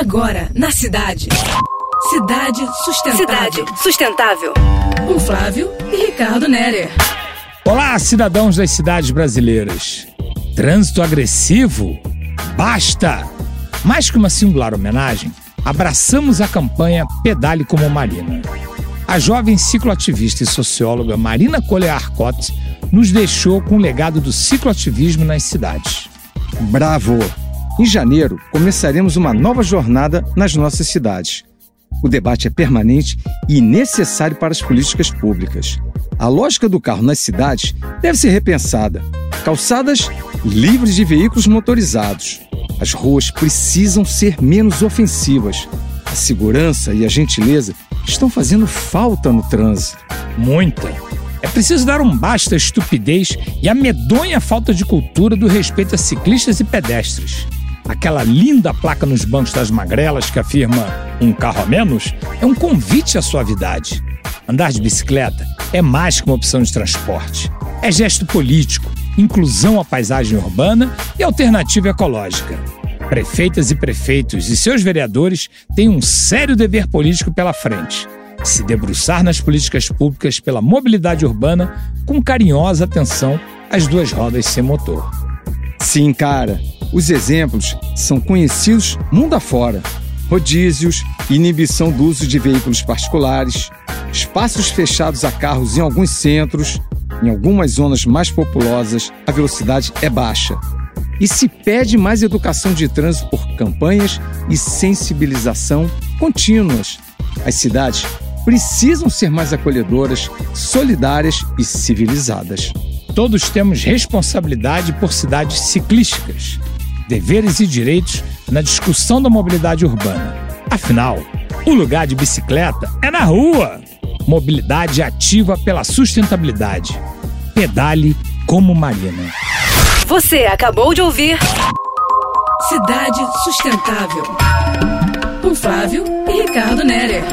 Agora, na cidade. Cidade Sustentável. Cidade Sustentável. Com Flávio e Ricardo Nerer. Olá, cidadãos das cidades brasileiras. Trânsito agressivo? Basta! Mais que uma singular homenagem, abraçamos a campanha Pedale como Marina. A jovem cicloativista e socióloga Marina Cole Arcot nos deixou com o legado do cicloativismo nas cidades. Bravo! Em janeiro, começaremos uma nova jornada nas nossas cidades. O debate é permanente e necessário para as políticas públicas. A lógica do carro nas cidades deve ser repensada. Calçadas livres de veículos motorizados. As ruas precisam ser menos ofensivas. A segurança e a gentileza estão fazendo falta no trânsito. Muita. É preciso dar um basta à estupidez e à medonha falta de cultura do respeito a ciclistas e pedestres. Aquela linda placa nos bancos das magrelas que afirma um carro a menos é um convite à suavidade. Andar de bicicleta é mais que uma opção de transporte. É gesto político, inclusão à paisagem urbana e alternativa ecológica. Prefeitas e prefeitos e seus vereadores têm um sério dever político pela frente. Se debruçar nas políticas públicas pela mobilidade urbana com carinhosa atenção às duas rodas sem motor. Sim, cara, os exemplos são conhecidos mundo afora. Rodízios, inibição do uso de veículos particulares, espaços fechados a carros em alguns centros, em algumas zonas mais populosas, a velocidade é baixa. E se pede mais educação de trânsito por campanhas e sensibilização contínuas. As cidades precisam ser mais acolhedoras, solidárias e civilizadas. Todos temos responsabilidade por cidades ciclísticas, deveres e direitos na discussão da mobilidade urbana. Afinal, o lugar de bicicleta é na rua. Mobilidade ativa pela sustentabilidade. Pedale como Marina. Você acabou de ouvir Cidade Sustentável. Com Flávio e Ricardo Nerer.